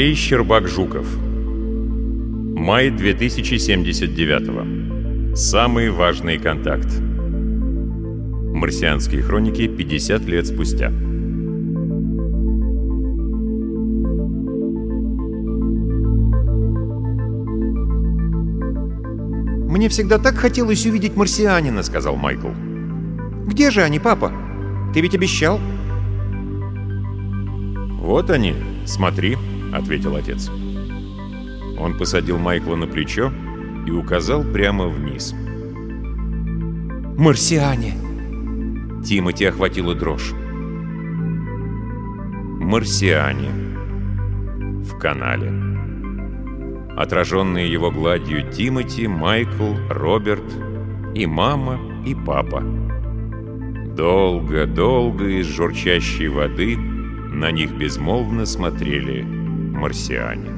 Андрей Щербак-Жуков Май 2079 Самый важный контакт Марсианские хроники 50 лет спустя «Мне всегда так хотелось увидеть марсианина», — сказал Майкл. «Где же они, папа? Ты ведь обещал?» «Вот они, смотри», — ответил отец. Он посадил Майкла на плечо и указал прямо вниз. «Марсиане!» Тимати охватила дрожь. «Марсиане» в канале. Отраженные его гладью Тимати, Майкл, Роберт и мама, и папа. Долго-долго из журчащей воды на них безмолвно смотрели марсиане.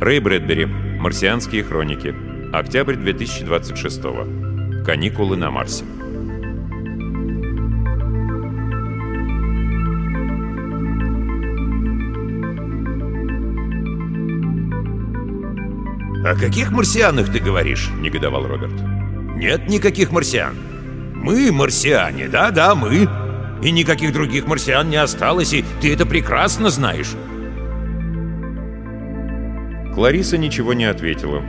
Рэй Брэдбери. Марсианские хроники. Октябрь 2026. Каникулы на Марсе. «О каких марсианах ты говоришь?» — негодовал Роберт. «Нет никаких марсиан. Мы марсиане, да-да, мы. И никаких других марсиан не осталось, и ты это прекрасно знаешь». Клариса ничего не ответила.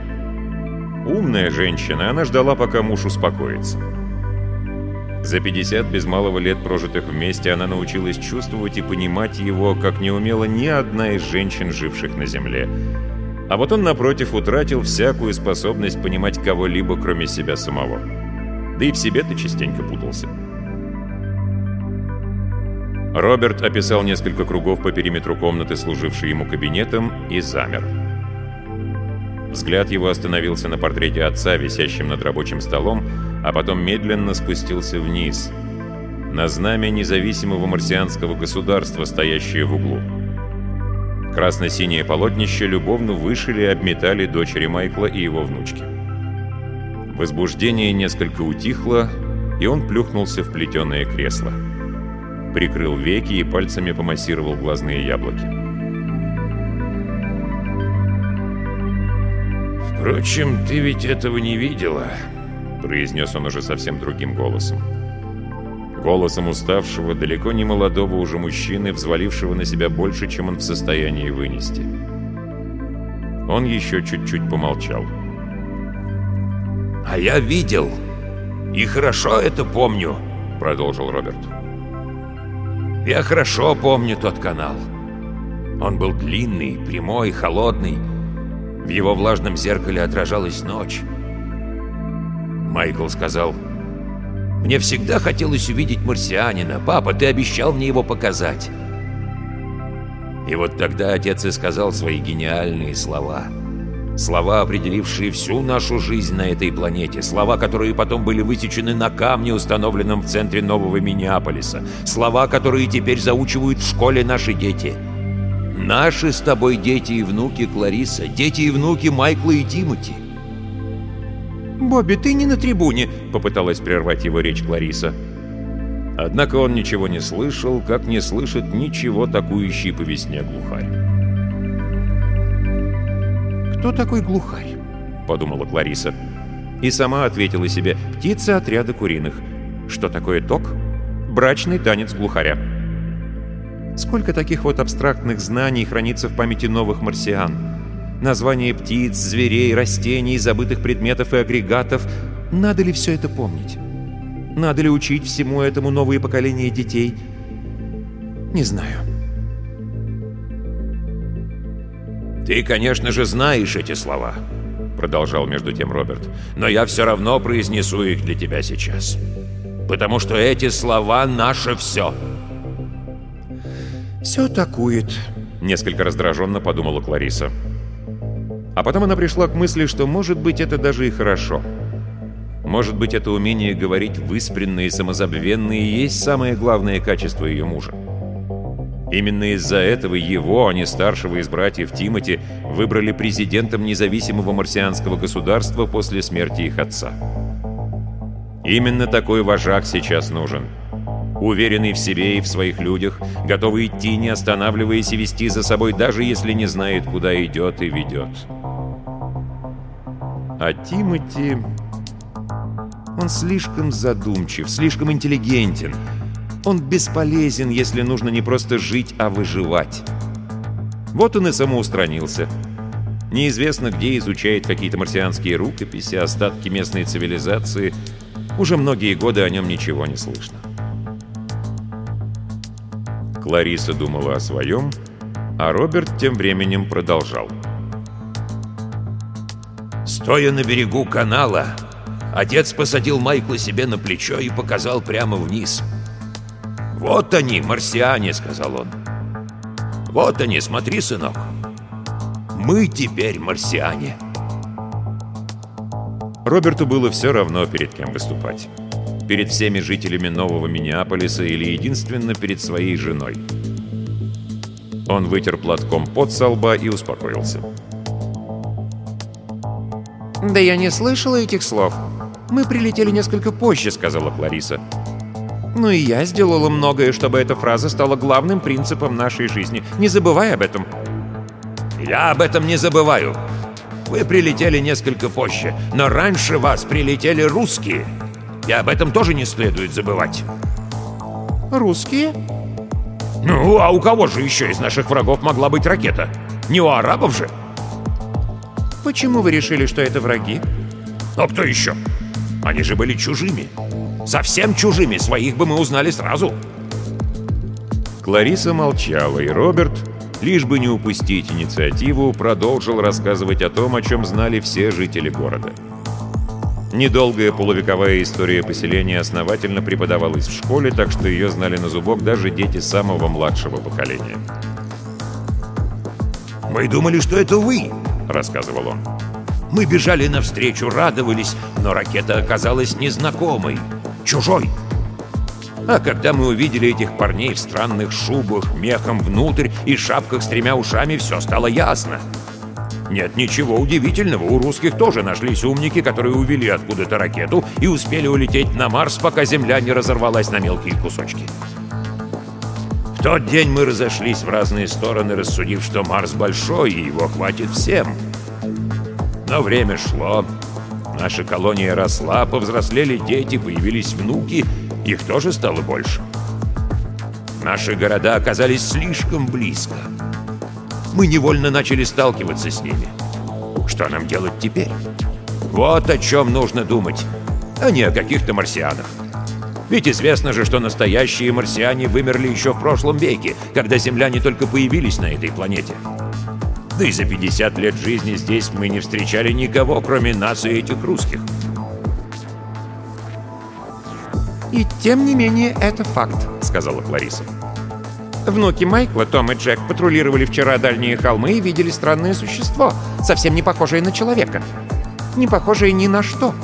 Умная женщина, она ждала, пока муж успокоится. За 50 без малого лет, прожитых вместе, она научилась чувствовать и понимать его, как не умела ни одна из женщин, живших на Земле. А вот он, напротив, утратил всякую способность понимать кого-либо, кроме себя самого. Да и в себе-то частенько путался. Роберт описал несколько кругов по периметру комнаты, служившей ему кабинетом, и замер. Взгляд его остановился на портрете отца, висящем над рабочим столом, а потом медленно спустился вниз, на знамя независимого марсианского государства, стоящее в углу. Красно-синее полотнище любовно вышили и обметали дочери Майкла и его внучки. Возбуждение несколько утихло, и он плюхнулся в плетеное кресло. Прикрыл веки и пальцами помассировал глазные яблоки. «Впрочем, ты ведь этого не видела», — произнес он уже совсем другим голосом. Голосом уставшего, далеко не молодого уже мужчины, взвалившего на себя больше, чем он в состоянии вынести. Он еще чуть-чуть помолчал. «А я видел. И хорошо это помню», — продолжил Роберт. «Я хорошо помню тот канал. Он был длинный, прямой, холодный. В его влажном зеркале отражалась ночь. Майкл сказал, «Мне всегда хотелось увидеть марсианина. Папа, ты обещал мне его показать». И вот тогда отец и сказал свои гениальные слова. Слова, определившие всю нашу жизнь на этой планете. Слова, которые потом были высечены на камне, установленном в центре нового Миннеаполиса. Слова, которые теперь заучивают в школе наши дети. Наши с тобой дети и внуки, Клариса. Дети и внуки Майкла и Тимоти. «Бобби, ты не на трибуне!» — попыталась прервать его речь Клариса. Однако он ничего не слышал, как не слышит ничего такующий по весне глухарь. «Кто такой глухарь?» — подумала Клариса. И сама ответила себе «Птица отряда куриных». Что такое ток? Брачный танец глухаря. Сколько таких вот абстрактных знаний хранится в памяти новых марсиан? Названия птиц, зверей, растений, забытых предметов и агрегатов. Надо ли все это помнить? Надо ли учить всему этому новые поколения детей? Не знаю. «Ты, конечно же, знаешь эти слова», — продолжал между тем Роберт, «но я все равно произнесу их для тебя сейчас. Потому что эти слова — наше все». «Все такует», — несколько раздраженно подумала Клариса. А потом она пришла к мысли, что, может быть, это даже и хорошо. Может быть, это умение говорить выспренно и самозабвенно и есть самое главное качество ее мужа. Именно из-за этого его, а не старшего из братьев Тимати, выбрали президентом независимого марсианского государства после смерти их отца. Именно такой вожак сейчас нужен. Уверенный в себе и в своих людях, готовый идти, не останавливаясь и вести за собой, даже если не знает, куда идет и ведет. А Тимати... Он слишком задумчив, слишком интеллигентен, он бесполезен, если нужно не просто жить, а выживать. Вот он и самоустранился. Неизвестно, где изучает какие-то марсианские рукописи, остатки местной цивилизации. Уже многие годы о нем ничего не слышно. Клариса думала о своем, а Роберт тем временем продолжал. Стоя на берегу канала, отец посадил Майкла себе на плечо и показал прямо вниз — «Вот они, марсиане», — сказал он. «Вот они, смотри, сынок. Мы теперь марсиане». Роберту было все равно, перед кем выступать. Перед всеми жителями Нового Миннеаполиса или единственно перед своей женой. Он вытер платком под со лба и успокоился. «Да я не слышала этих слов. Мы прилетели несколько позже», — сказала Клариса. Ну и я сделала многое, чтобы эта фраза стала главным принципом нашей жизни. Не забывай об этом. Я об этом не забываю. Вы прилетели несколько позже, но раньше вас прилетели русские. И об этом тоже не следует забывать. Русские? Ну, а у кого же еще из наших врагов могла быть ракета? Не у арабов же? Почему вы решили, что это враги? А кто еще? Они же были чужими. Совсем чужими, своих бы мы узнали сразу. Клариса молчала, и Роберт, лишь бы не упустить инициативу, продолжил рассказывать о том, о чем знали все жители города. Недолгая полувековая история поселения основательно преподавалась в школе, так что ее знали на зубок даже дети самого младшего поколения. «Мы думали, что это вы», — рассказывал он. «Мы бежали навстречу, радовались, но ракета оказалась незнакомой чужой. А когда мы увидели этих парней в странных шубах, мехом внутрь и шапках с тремя ушами, все стало ясно. Нет ничего удивительного, у русских тоже нашлись умники, которые увели откуда-то ракету и успели улететь на Марс, пока Земля не разорвалась на мелкие кусочки. В тот день мы разошлись в разные стороны, рассудив, что Марс большой и его хватит всем. Но время шло, Наша колония росла, повзрослели дети, появились внуки, их тоже стало больше. Наши города оказались слишком близко. Мы невольно начали сталкиваться с ними. Что нам делать теперь? Вот о чем нужно думать, а не о каких-то марсианах. Ведь известно же, что настоящие марсиане вымерли еще в прошлом веке, когда земляне только появились на этой планете. Да и за 50 лет жизни здесь мы не встречали никого, кроме нас и этих русских. «И тем не менее, это факт», — сказала Клариса. «Внуки Майкла, Том и Джек, патрулировали вчера дальние холмы и видели странное существо, совсем не похожее на человека. Не похожее ни на что.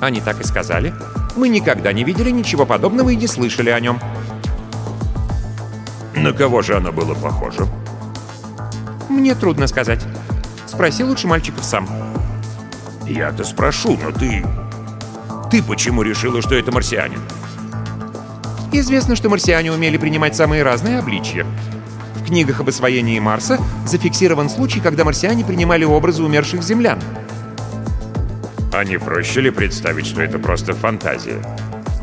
Они так и сказали. Мы никогда не видели ничего подобного и не слышали о нем». «На кого же оно было похоже?» Мне трудно сказать. Спроси лучше мальчиков сам. Я-то спрошу, но ты... Ты почему решила, что это марсианин? Известно, что марсиане умели принимать самые разные обличья. В книгах об освоении Марса зафиксирован случай, когда марсиане принимали образы умерших землян. А не проще ли представить, что это просто фантазия?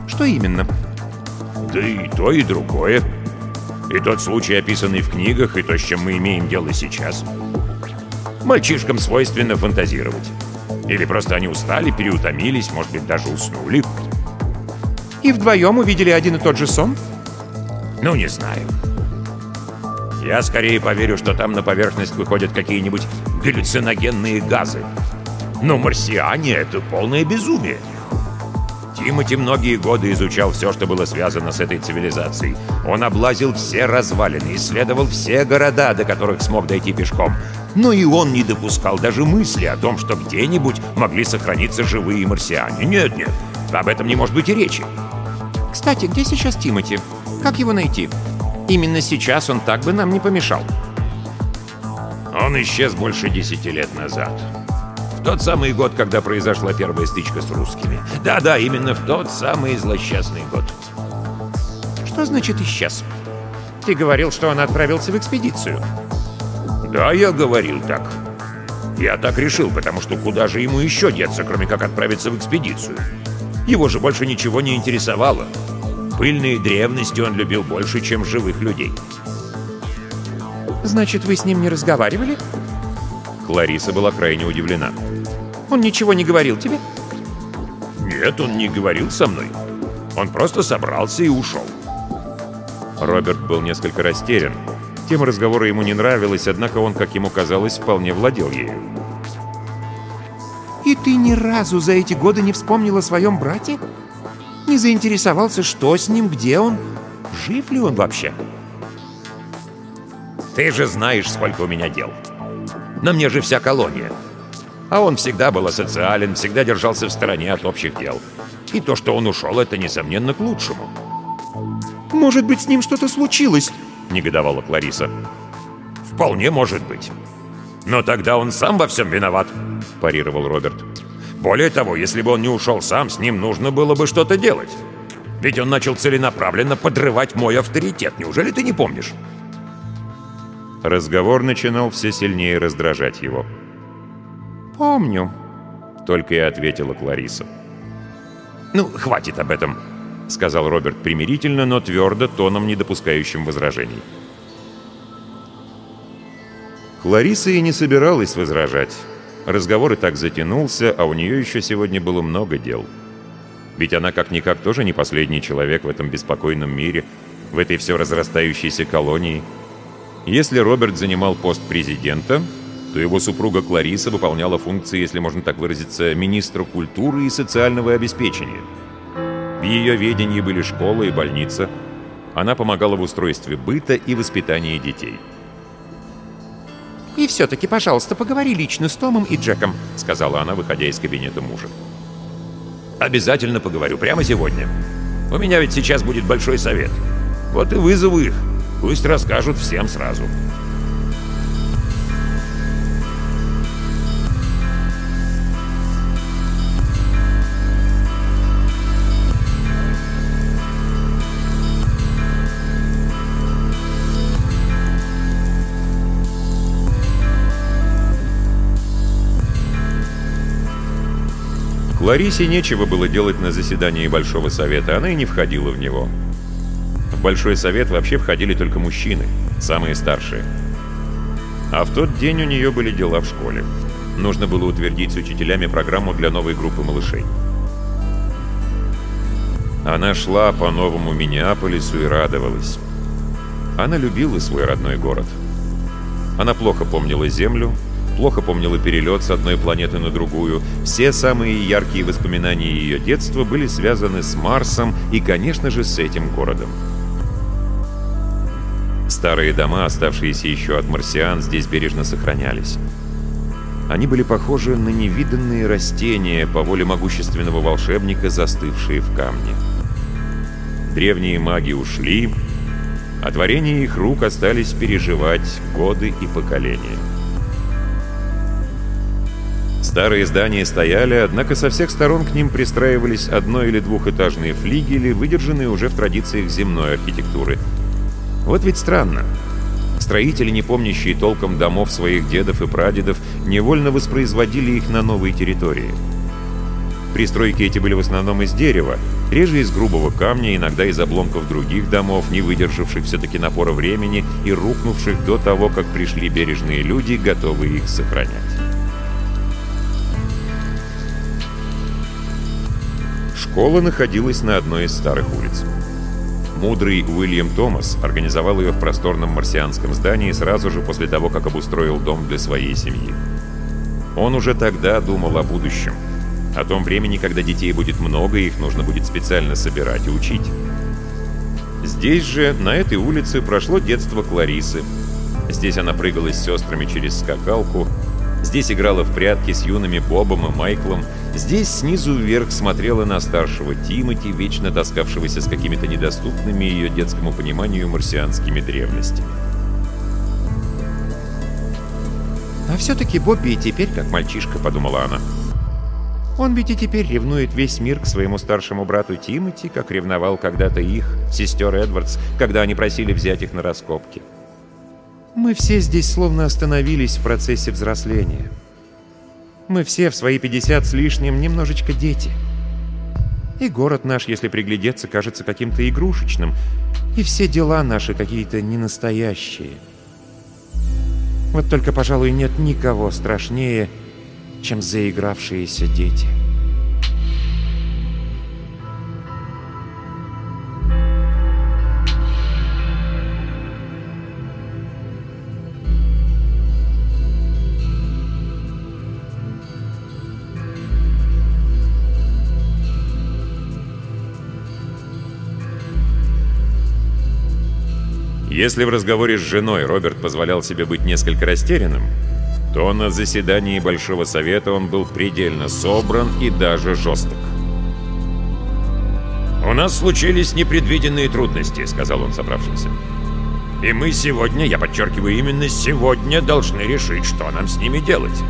Что именно? Да и то, и другое. И тот случай, описанный в книгах, и то, с чем мы имеем дело сейчас. Мальчишкам свойственно фантазировать. Или просто они устали, переутомились, может быть, даже уснули. И вдвоем увидели один и тот же сон? Ну, не знаю. Я скорее поверю, что там на поверхность выходят какие-нибудь галлюциногенные газы. Но марсиане — это полное безумие. Тимати многие годы изучал все, что было связано с этой цивилизацией. Он облазил все развалины, исследовал все города, до которых смог дойти пешком. Но и он не допускал даже мысли о том, что где-нибудь могли сохраниться живые марсиане. Нет, нет, об этом не может быть и речи. Кстати, где сейчас Тимати? Как его найти? Именно сейчас он так бы нам не помешал. Он исчез больше десяти лет назад. Тот самый год, когда произошла первая стычка с русскими. Да-да, именно в тот самый злосчастный год. Что значит исчез? Ты говорил, что он отправился в экспедицию. Да, я говорил так. Я так решил, потому что куда же ему еще деться, кроме как отправиться в экспедицию? Его же больше ничего не интересовало. Пыльные древности он любил больше, чем живых людей. Значит, вы с ним не разговаривали? Клариса была крайне удивлена. Он ничего не говорил тебе? Нет, он не говорил со мной. Он просто собрался и ушел. Роберт был несколько растерян. Тема разговора ему не нравилась, однако он, как ему казалось, вполне владел ею. «И ты ни разу за эти годы не вспомнил о своем брате? Не заинтересовался, что с ним, где он? Жив ли он вообще?» Ты же знаешь, сколько у меня дел. На мне же вся колония. А он всегда был асоциален, всегда держался в стороне от общих дел. И то, что он ушел, это, несомненно, к лучшему. «Может быть, с ним что-то случилось?» — негодовала Клариса. «Вполне может быть. Но тогда он сам во всем виноват», — парировал Роберт. «Более того, если бы он не ушел сам, с ним нужно было бы что-то делать. Ведь он начал целенаправленно подрывать мой авторитет. Неужели ты не помнишь?» Разговор начинал все сильнее раздражать его. «Помню», — только и ответила Клариса. «Ну, хватит об этом», — сказал Роберт примирительно, но твердо, тоном, не допускающим возражений. Клариса и не собиралась возражать. Разговор и так затянулся, а у нее еще сегодня было много дел. Ведь она как-никак тоже не последний человек в этом беспокойном мире, в этой все разрастающейся колонии — если Роберт занимал пост президента, то его супруга Клариса выполняла функции, если можно так выразиться, министра культуры и социального обеспечения. В ее ведении были школа и больница. Она помогала в устройстве быта и воспитании детей. «И все-таки, пожалуйста, поговори лично с Томом и Джеком», — сказала она, выходя из кабинета мужа. «Обязательно поговорю, прямо сегодня. У меня ведь сейчас будет большой совет. Вот и вызову их». Пусть расскажут всем сразу. Кларисе нечего было делать на заседании Большого Совета, она и не входила в него. В Большой Совет вообще входили только мужчины, самые старшие. А в тот день у нее были дела в школе. Нужно было утвердить с учителями программу для новой группы малышей. Она шла по новому Миннеаполису и радовалась. Она любила свой родной город. Она плохо помнила Землю, плохо помнила перелет с одной планеты на другую. Все самые яркие воспоминания ее детства были связаны с Марсом и, конечно же, с этим городом. Старые дома, оставшиеся еще от марсиан, здесь бережно сохранялись. Они были похожи на невиданные растения, по воле могущественного волшебника, застывшие в камне. Древние маги ушли, а творения их рук остались переживать годы и поколения. Старые здания стояли, однако со всех сторон к ним пристраивались одно- или двухэтажные флигели, выдержанные уже в традициях земной архитектуры – вот ведь странно. Строители, не помнящие толком домов своих дедов и прадедов, невольно воспроизводили их на новой территории. Пристройки эти были в основном из дерева, реже из грубого камня, иногда из обломков других домов, не выдержавших все-таки напора времени и рухнувших до того, как пришли бережные люди, готовые их сохранять. Школа находилась на одной из старых улиц. Мудрый Уильям Томас организовал ее в просторном марсианском здании сразу же после того, как обустроил дом для своей семьи. Он уже тогда думал о будущем. О том времени, когда детей будет много, и их нужно будет специально собирать и учить. Здесь же, на этой улице, прошло детство Кларисы. Здесь она прыгала с сестрами через скакалку, здесь играла в прятки с юными Бобом и Майклом, здесь снизу вверх смотрела на старшего Тимати, вечно таскавшегося с какими-то недоступными ее детскому пониманию марсианскими древностями. «А все-таки Бобби и теперь как мальчишка», — подумала она. Он ведь и теперь ревнует весь мир к своему старшему брату Тимоти, как ревновал когда-то их, сестер Эдвардс, когда они просили взять их на раскопки. Мы все здесь словно остановились в процессе взросления. Мы все в свои 50 с лишним немножечко дети. И город наш, если приглядеться, кажется каким-то игрушечным, и все дела наши какие-то ненастоящие. Вот только, пожалуй, нет никого страшнее, чем заигравшиеся дети. Если в разговоре с женой Роберт позволял себе быть несколько растерянным, то на заседании Большого Совета он был предельно собран и даже жесток. «У нас случились непредвиденные трудности», — сказал он собравшимся. «И мы сегодня, я подчеркиваю, именно сегодня должны решить, что нам с ними делать.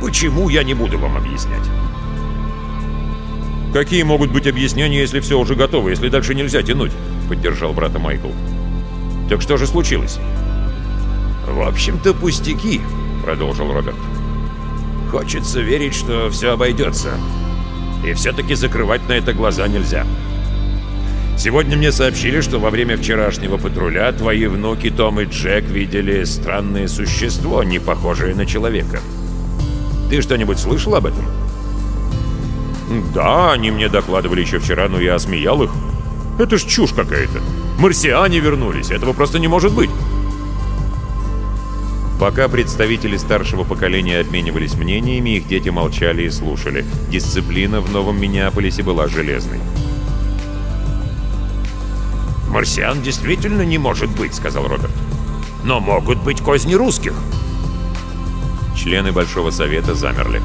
Почему, я не буду вам объяснять». «Какие могут быть объяснения, если все уже готово, если дальше нельзя тянуть?» — поддержал брата Майкл. «Так что же случилось?» «В общем-то, пустяки», продолжил Роберт. «Хочется верить, что все обойдется. И все-таки закрывать на это глаза нельзя. Сегодня мне сообщили, что во время вчерашнего патруля твои внуки Том и Джек видели странное существо, не похожее на человека. Ты что-нибудь слышал об этом?» «Да, они мне докладывали еще вчера, но я осмеял их. Это ж чушь какая-то. Марсиане вернулись, этого просто не может быть». Пока представители старшего поколения обменивались мнениями, их дети молчали и слушали. Дисциплина в Новом Миннеаполисе была железной. «Марсиан действительно не может быть», — сказал Роберт. «Но могут быть козни русских». Члены Большого Совета замерли.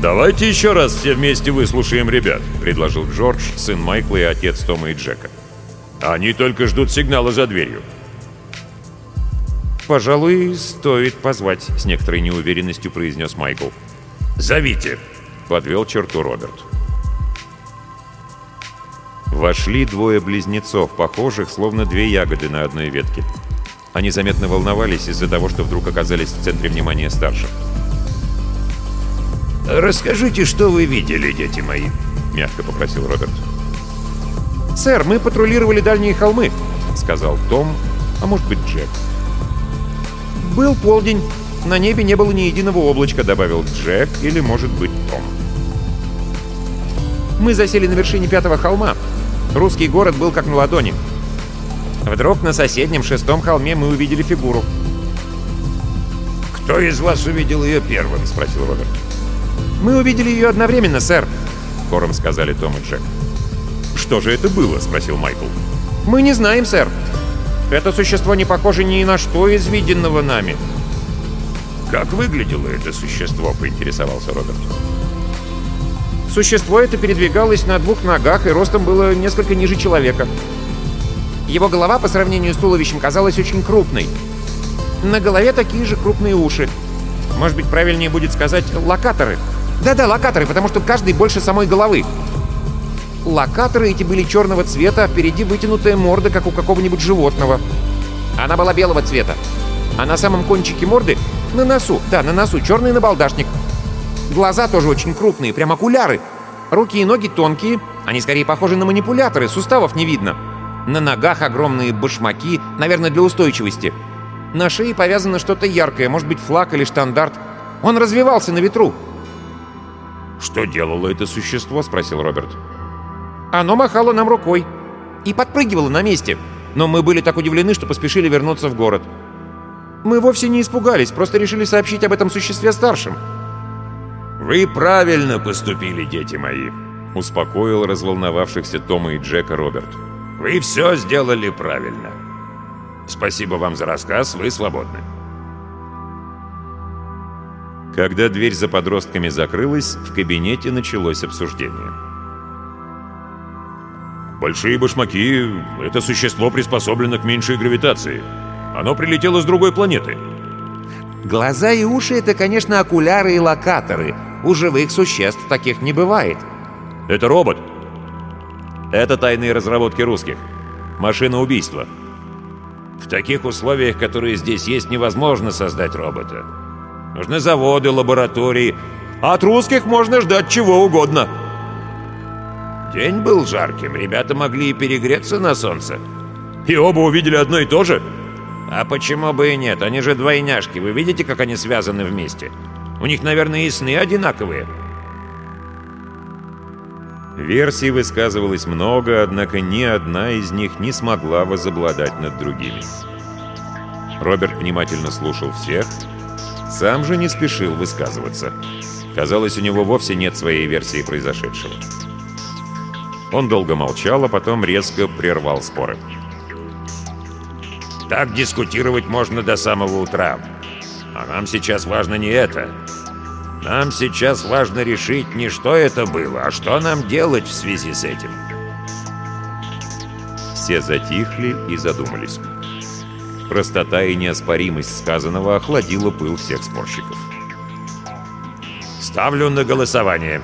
«Давайте еще раз все вместе выслушаем ребят», — предложил Джордж, сын Майкла и отец Тома и Джека. «Они только ждут сигнала за дверью». «Пожалуй, стоит позвать», — с некоторой неуверенностью произнес Майкл. «Зовите», — подвел черту Роберт. Вошли двое близнецов, похожих, словно две ягоды на одной ветке. Они заметно волновались из-за того, что вдруг оказались в центре внимания старших. «Расскажите, что вы видели, дети мои», — мягко попросил Роберт. «Сэр, мы патрулировали дальние холмы», — сказал Том, а может быть Джек. «Был полдень. На небе не было ни единого облачка», — добавил Джек или, может быть, Том. Мы засели на вершине пятого холма. Русский город был как на ладони. Вдруг на соседнем шестом холме мы увидели фигуру. «Кто из вас увидел ее первым?» — спросил Роберт. «Мы увидели ее одновременно, сэр», — хором сказали Том и Джек. «Что же это было?» — спросил Майкл. «Мы не знаем, сэр. Это существо не похоже ни на что из виденного нами». «Как выглядело это существо?» — поинтересовался Роберт. Существо это передвигалось на двух ногах и ростом было несколько ниже человека. Его голова по сравнению с туловищем казалась очень крупной. На голове такие же крупные уши. Может быть, правильнее будет сказать локаторы. Да-да, локаторы, потому что каждый больше самой головы. Локаторы эти были черного цвета, а впереди вытянутая морда, как у какого-нибудь животного. Она была белого цвета. А на самом кончике морды, на носу, да, на носу, черный набалдашник. Глаза тоже очень крупные, прям окуляры. Руки и ноги тонкие, они скорее похожи на манипуляторы, суставов не видно. На ногах огромные башмаки, наверное, для устойчивости. На шее повязано что-то яркое, может быть, флаг или штандарт. Он развивался на ветру. «Что делало это существо?» — спросил Роберт. Оно махало нам рукой и подпрыгивало на месте, но мы были так удивлены, что поспешили вернуться в город. Мы вовсе не испугались, просто решили сообщить об этом существе старшим. «Вы правильно поступили, дети мои», — успокоил разволновавшихся Тома и Джека Роберт. «Вы все сделали правильно. Спасибо вам за рассказ, вы свободны». Когда дверь за подростками закрылась, в кабинете началось обсуждение. «Большие башмаки — это существо приспособлено к меньшей гравитации. Оно прилетело с другой планеты». Глаза и уши — это, конечно, окуляры и локаторы. У живых существ таких не бывает. «Это робот». «Это тайные разработки русских. Машина убийства». «В таких условиях, которые здесь есть, невозможно создать робота. Нужны заводы, лаборатории. А от русских можно ждать чего угодно». День был жарким, ребята могли и перегреться на солнце. И оба увидели одно и то же? А почему бы и нет? Они же двойняшки. Вы видите, как они связаны вместе? У них, наверное, и сны одинаковые. Версий высказывалось много, однако ни одна из них не смогла возобладать над другими. Роберт внимательно слушал всех, сам же не спешил высказываться. Казалось, у него вовсе нет своей версии произошедшего. Он долго молчал, а потом резко прервал споры. Так дискутировать можно до самого утра. А нам сейчас важно не это. Нам сейчас важно решить не что это было, а что нам делать в связи с этим. Все затихли и задумались. Простота и неоспоримость сказанного охладила пыл всех спорщиков. «Ставлю на голосование»,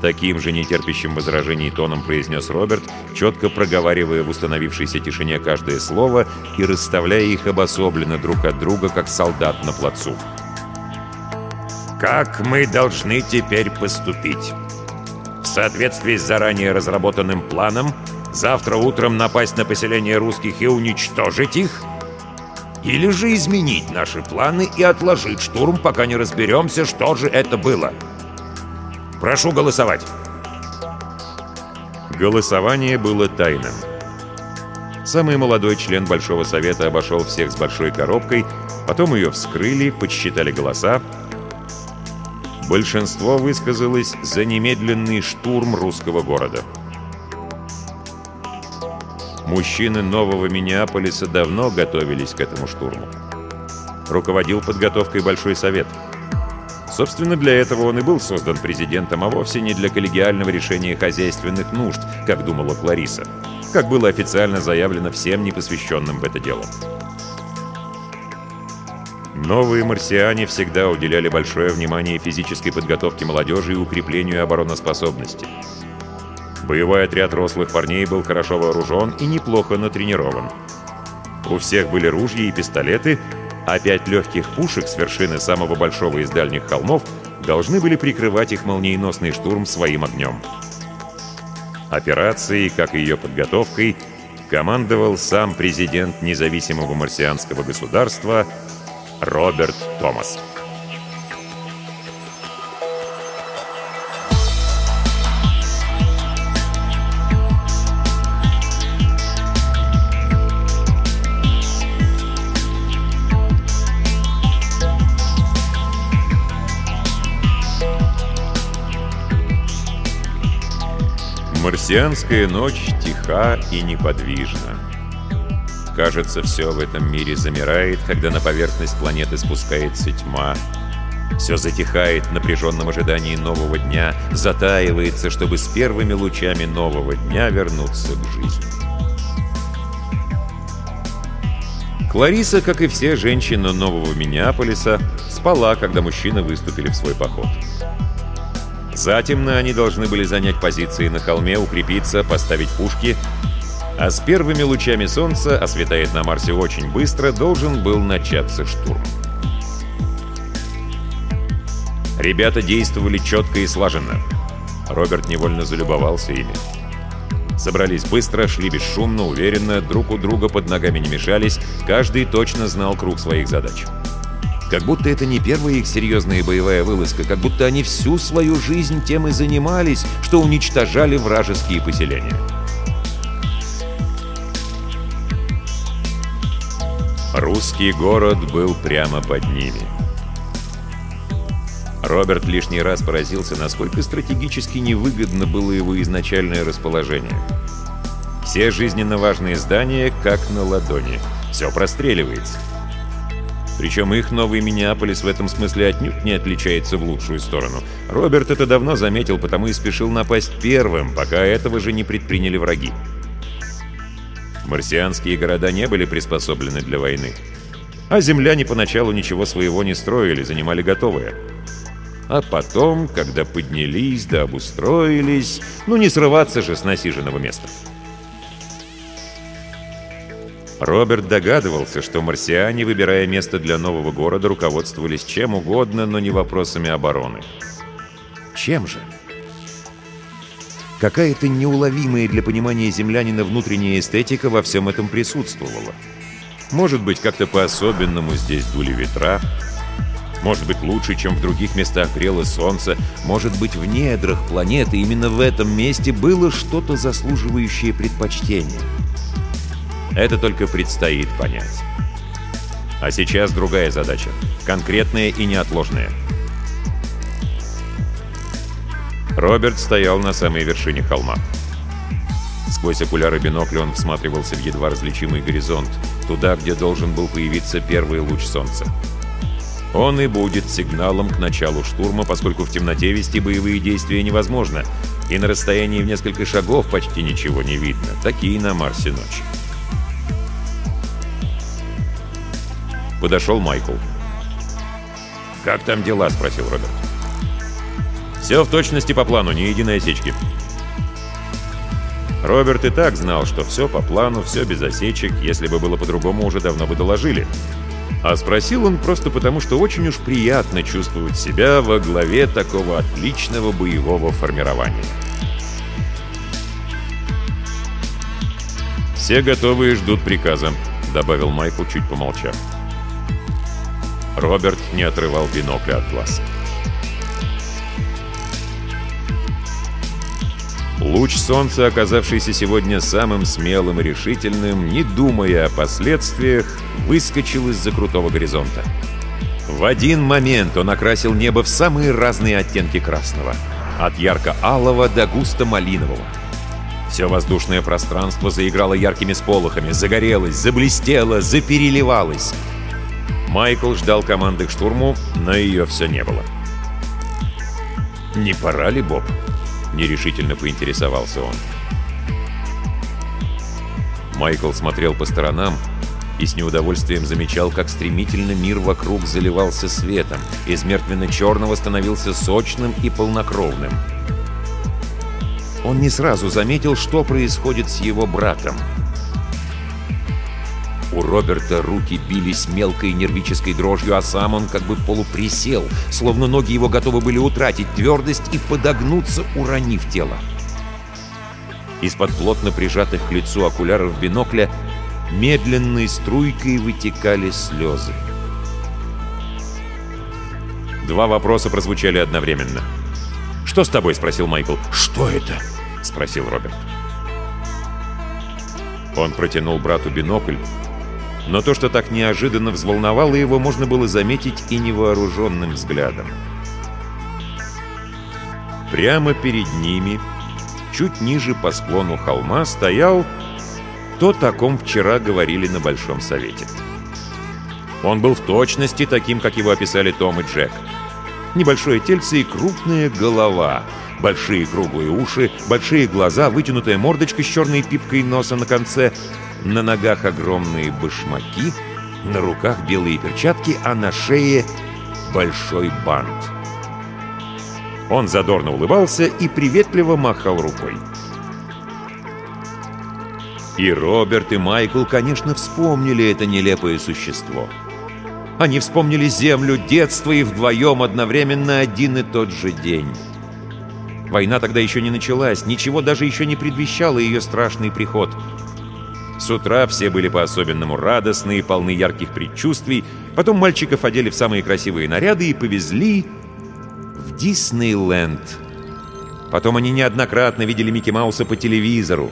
Таким же нетерпящим возражений тоном произнес Роберт, четко проговаривая в установившейся тишине каждое слово и расставляя их обособленно друг от друга, как солдат на плацу. «Как мы должны теперь поступить? В соответствии с заранее разработанным планом, завтра утром напасть на поселение русских и уничтожить их? Или же изменить наши планы и отложить штурм, пока не разберемся, что же это было?» Прошу голосовать. Голосование было тайным. Самый молодой член Большого Совета обошел всех с большой коробкой, потом ее вскрыли, подсчитали голоса. Большинство высказалось за немедленный штурм русского города. Мужчины Нового Миннеаполиса давно готовились к этому штурму. Руководил подготовкой Большой Совет – Собственно, для этого он и был создан президентом, а вовсе не для коллегиального решения хозяйственных нужд, как думала Клариса, как было официально заявлено всем непосвященным в это дело. Новые марсиане всегда уделяли большое внимание физической подготовке молодежи и укреплению обороноспособности. Боевой отряд рослых парней был хорошо вооружен и неплохо натренирован. У всех были ружья и пистолеты, а пять легких пушек с вершины самого большого из дальних холмов должны были прикрывать их молниеносный штурм своим огнем. Операцией, как и ее подготовкой, командовал сам президент независимого марсианского государства Роберт Томас. Марсианская ночь тиха и неподвижна. Кажется, все в этом мире замирает, когда на поверхность планеты спускается тьма. Все затихает в напряженном ожидании нового дня, затаивается, чтобы с первыми лучами нового дня вернуться к жизни. Клариса, как и все женщины нового Миннеаполиса, спала, когда мужчины выступили в свой поход. Затемно они должны были занять позиции на холме, укрепиться, поставить пушки. А с первыми лучами солнца, а на Марсе очень быстро, должен был начаться штурм. Ребята действовали четко и слаженно. Роберт невольно залюбовался ими. Собрались быстро, шли бесшумно, уверенно, друг у друга под ногами не мешались, каждый точно знал круг своих задач. Как будто это не первая их серьезная боевая вылазка, как будто они всю свою жизнь тем и занимались, что уничтожали вражеские поселения. Русский город был прямо под ними. Роберт лишний раз поразился, насколько стратегически невыгодно было его изначальное расположение. Все жизненно важные здания как на ладони. Все простреливается. Причем их новый Миннеаполис в этом смысле отнюдь не отличается в лучшую сторону. Роберт это давно заметил, потому и спешил напасть первым, пока этого же не предприняли враги. Марсианские города не были приспособлены для войны. А земляне поначалу ничего своего не строили, занимали готовое. А потом, когда поднялись да обустроились, ну не срываться же с насиженного места. Роберт догадывался, что марсиане, выбирая место для нового города, руководствовались чем угодно, но не вопросами обороны. Чем же? Какая-то неуловимая для понимания землянина внутренняя эстетика во всем этом присутствовала. Может быть, как-то по-особенному здесь дули ветра, может быть, лучше, чем в других местах грело солнце. Может быть, в недрах планеты именно в этом месте было что-то заслуживающее предпочтения. Это только предстоит понять. А сейчас другая задача. Конкретная и неотложная. Роберт стоял на самой вершине холма. Сквозь окуляры бинокля он всматривался в едва различимый горизонт, туда, где должен был появиться первый луч солнца. Он и будет сигналом к началу штурма, поскольку в темноте вести боевые действия невозможно, и на расстоянии в несколько шагов почти ничего не видно. Такие на Марсе ночи. Подошел Майкл. «Как там дела?» — спросил Роберт. «Все в точности по плану, ни единой осечки». Роберт и так знал, что все по плану, все без осечек, если бы было по-другому, уже давно бы доложили. А спросил он просто потому, что очень уж приятно чувствовать себя во главе такого отличного боевого формирования. «Все готовы и ждут приказа», — добавил Майкл, чуть помолчав. Роберт не отрывал бинокля от глаз. Луч солнца, оказавшийся сегодня самым смелым и решительным, не думая о последствиях, выскочил из-за крутого горизонта. В один момент он окрасил небо в самые разные оттенки красного, от ярко-алого до густо-малинового. Все воздушное пространство заиграло яркими сполохами, загорелось, заблестело, запереливалось. Майкл ждал команды к штурму, но ее все не было. «Не пора ли, Боб?» — нерешительно поинтересовался он. Майкл смотрел по сторонам и с неудовольствием замечал, как стремительно мир вокруг заливался светом, из мертвенно-черного становился сочным и полнокровным. Он не сразу заметил, что происходит с его братом. У Роберта руки бились мелкой нервической дрожью, а сам он как бы полуприсел, словно ноги его готовы были утратить твердость и подогнуться, уронив тело. Из-под плотно прижатых к лицу окуляров бинокля медленной струйкой вытекали слезы. Два вопроса прозвучали одновременно. «Что с тобой?» — спросил Майкл. «Что это?» — спросил Роберт. Он протянул брату бинокль, но то, что так неожиданно взволновало его, можно было заметить и невооруженным взглядом. Прямо перед ними, чуть ниже по склону холма, стоял то, о ком вчера говорили на Большом Совете. Он был в точности таким, как его описали Том и Джек. Небольшое тельце и крупная голова, большие круглые уши, большие глаза, вытянутая мордочка с черной пипкой носа на конце — на ногах огромные башмаки, на руках белые перчатки, а на шее большой бант. Он задорно улыбался и приветливо махал рукой. И Роберт, и Майкл, конечно, вспомнили это нелепое существо. Они вспомнили землю, детство и вдвоем одновременно один и тот же день. Война тогда еще не началась, ничего даже еще не предвещало ее страшный приход — с утра все были по-особенному радостны и полны ярких предчувствий. Потом мальчиков одели в самые красивые наряды и повезли в Диснейленд. Потом они неоднократно видели Микки Мауса по телевизору.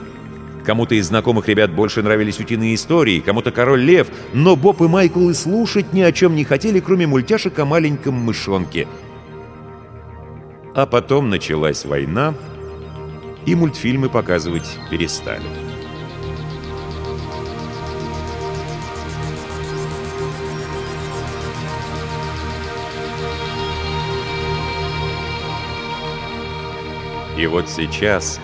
Кому-то из знакомых ребят больше нравились утиные истории, кому-то Король Лев, но Боб и Майкл и слушать ни о чем не хотели, кроме мультяшек о маленьком мышонке. А потом началась война, и мультфильмы показывать перестали. И вот сейчас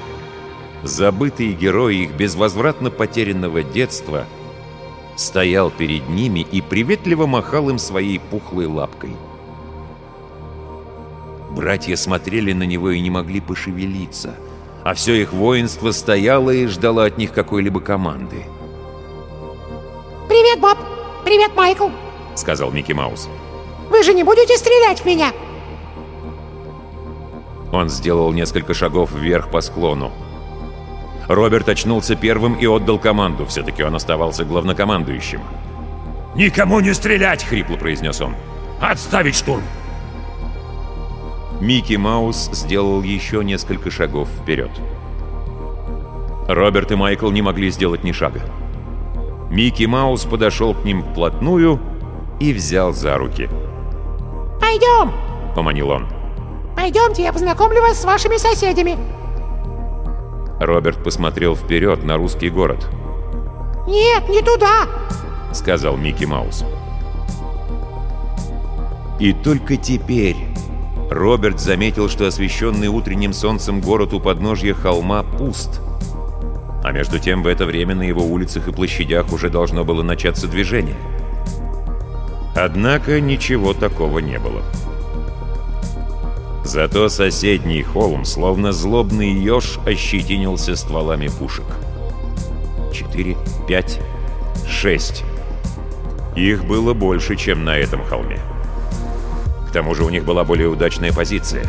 забытый герой их безвозвратно потерянного детства стоял перед ними и приветливо махал им своей пухлой лапкой. Братья смотрели на него и не могли пошевелиться, а все их воинство стояло и ждало от них какой-либо команды. «Привет, Боб! Привет, Майкл!» — сказал Микки Маус. «Вы же не будете стрелять в меня?» Он сделал несколько шагов вверх по склону. Роберт очнулся первым и отдал команду. Все-таки он оставался главнокомандующим. «Никому не стрелять!» — хрипло произнес он. «Отставить штурм!» Микки Маус сделал еще несколько шагов вперед. Роберт и Майкл не могли сделать ни шага. Микки Маус подошел к ним вплотную и взял за руки. «Пойдем!» — поманил он. «Пойдемте, я познакомлю вас с вашими соседями!» Роберт посмотрел вперед на русский город. «Нет, не туда!» — сказал Микки Маус. И только теперь Роберт заметил, что освещенный утренним солнцем город у подножья холма пуст. А между тем в это время на его улицах и площадях уже должно было начаться движение. Однако ничего такого не было. Зато соседний холм, словно злобный еж, ощетинился стволами пушек. Четыре, пять, шесть. Их было больше, чем на этом холме. К тому же у них была более удачная позиция.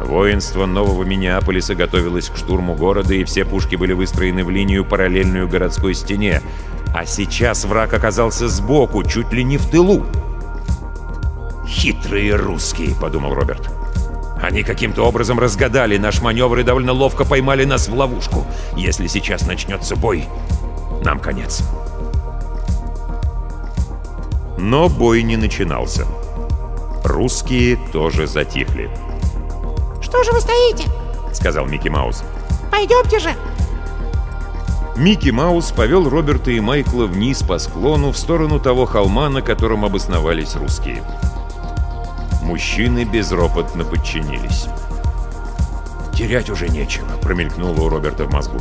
Воинство Нового Миннеаполиса готовилось к штурму города, и все пушки были выстроены в линию, параллельную городской стене. А сейчас враг оказался сбоку, чуть ли не в тылу. «Хитрые русские», — подумал Роберт. Они каким-то образом разгадали наш маневр и довольно ловко поймали нас в ловушку. Если сейчас начнется бой, нам конец. Но бой не начинался. Русские тоже затихли. «Что же вы стоите?» — сказал Микки Маус. «Пойдемте же!» Микки Маус повел Роберта и Майкла вниз по склону в сторону того холма, на котором обосновались русские. Мужчины безропотно подчинились. «Терять уже нечего», — промелькнуло у Роберта в мозгу.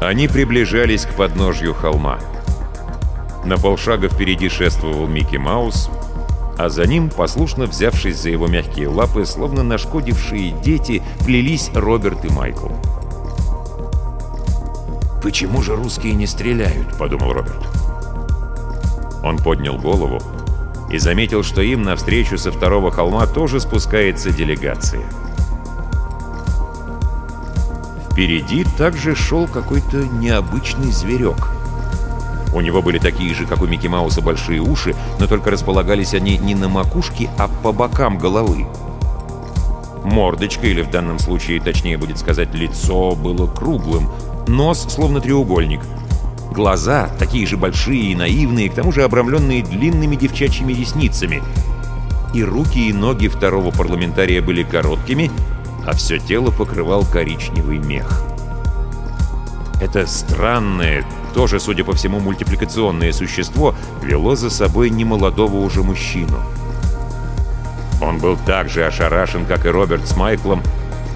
Они приближались к подножью холма. На полшага впереди шествовал Микки Маус, а за ним, послушно взявшись за его мягкие лапы, словно нашкодившие дети, плелись Роберт и Майкл. «Почему же русские не стреляют?» — подумал Роберт. Он поднял голову и заметил, что им навстречу со второго холма тоже спускается делегация. Впереди также шел какой-то необычный зверек. У него были такие же, как у Микки Мауса, большие уши, но только располагались они не на макушке, а по бокам головы. Мордочка, или в данном случае, точнее будет сказать, лицо, было круглым, нос словно треугольник — Глаза, такие же большие и наивные, к тому же обрамленные длинными девчачьими ресницами. И руки, и ноги второго парламентария были короткими, а все тело покрывал коричневый мех. Это странное, тоже, судя по всему, мультипликационное существо вело за собой немолодого уже мужчину. Он был так же ошарашен, как и Роберт с Майклом,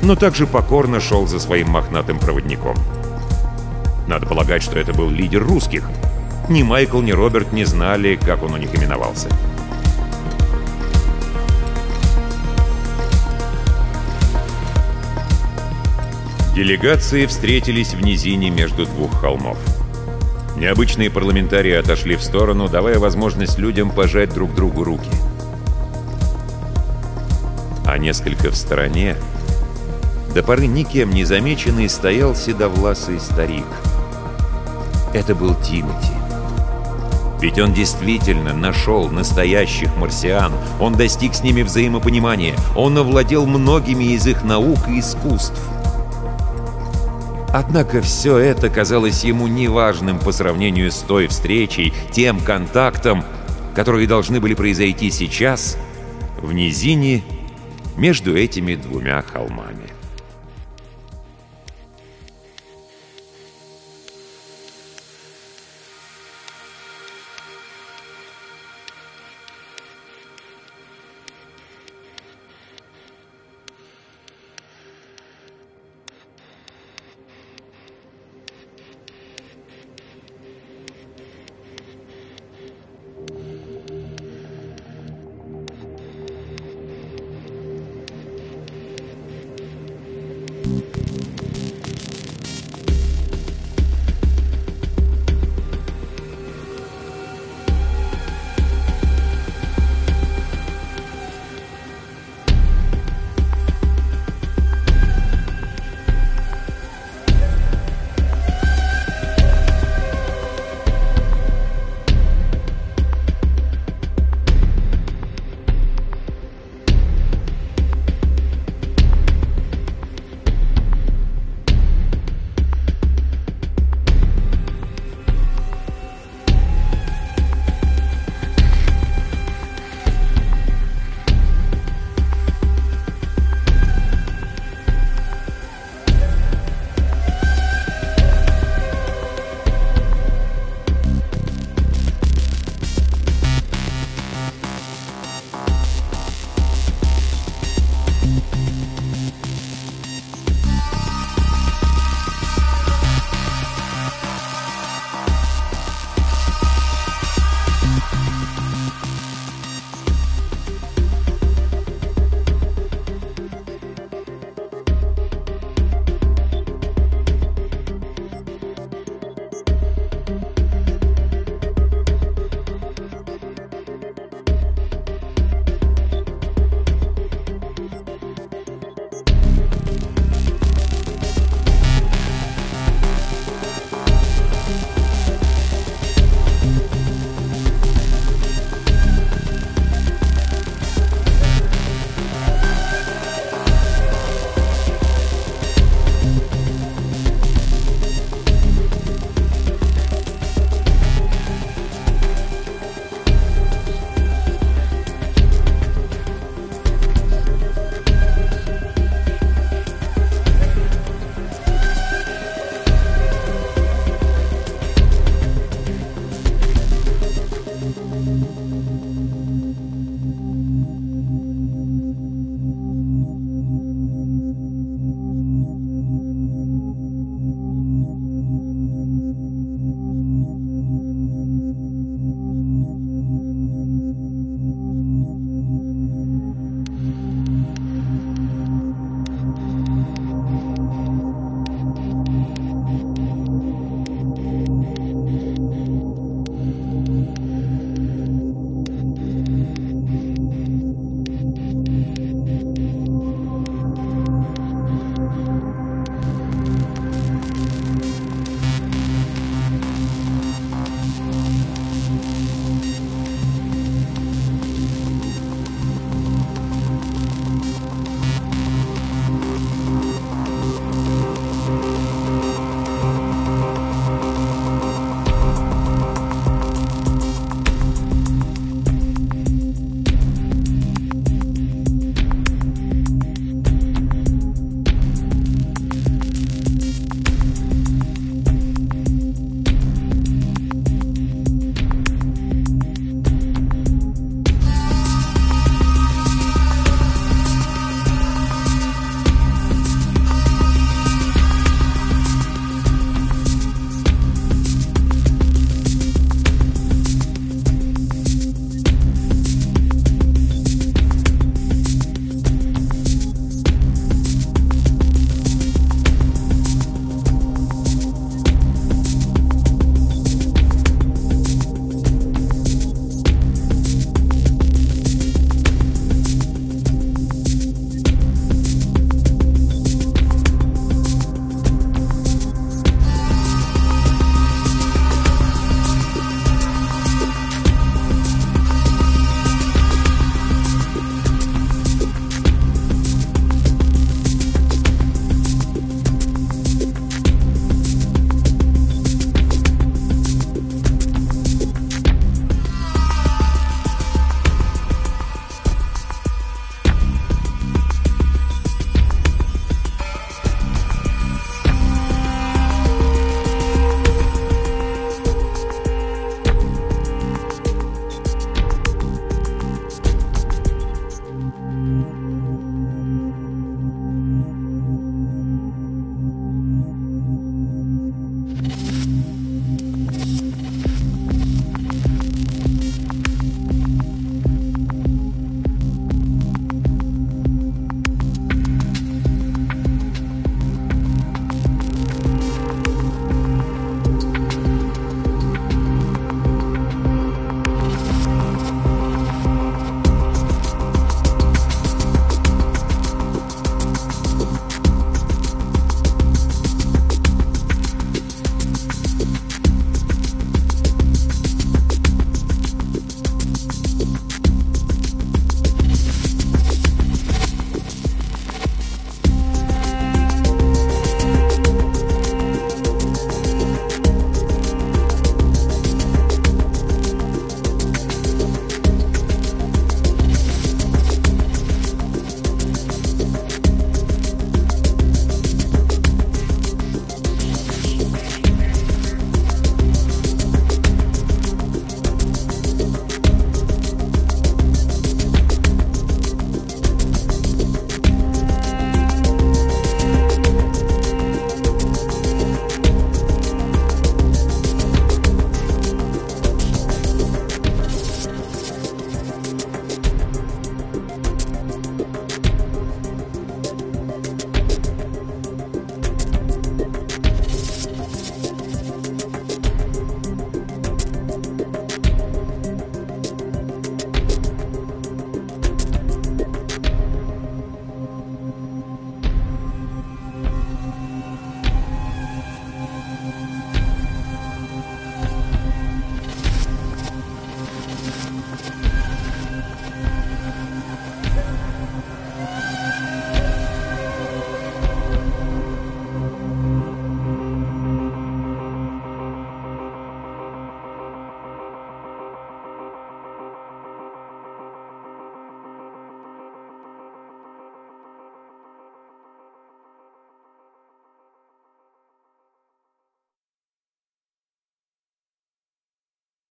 но также покорно шел за своим мохнатым проводником. Надо полагать, что это был лидер русских. Ни Майкл, ни Роберт не знали, как он у них именовался. Делегации встретились в низине между двух холмов. Необычные парламентарии отошли в сторону, давая возможность людям пожать друг другу руки. А несколько в стороне, до поры никем не замеченный, стоял седовласый старик — это был Тимати. Ведь он действительно нашел настоящих марсиан. Он достиг с ними взаимопонимания. Он овладел многими из их наук и искусств. Однако все это казалось ему неважным по сравнению с той встречей, тем контактом, которые должны были произойти сейчас в низине между этими двумя холмами.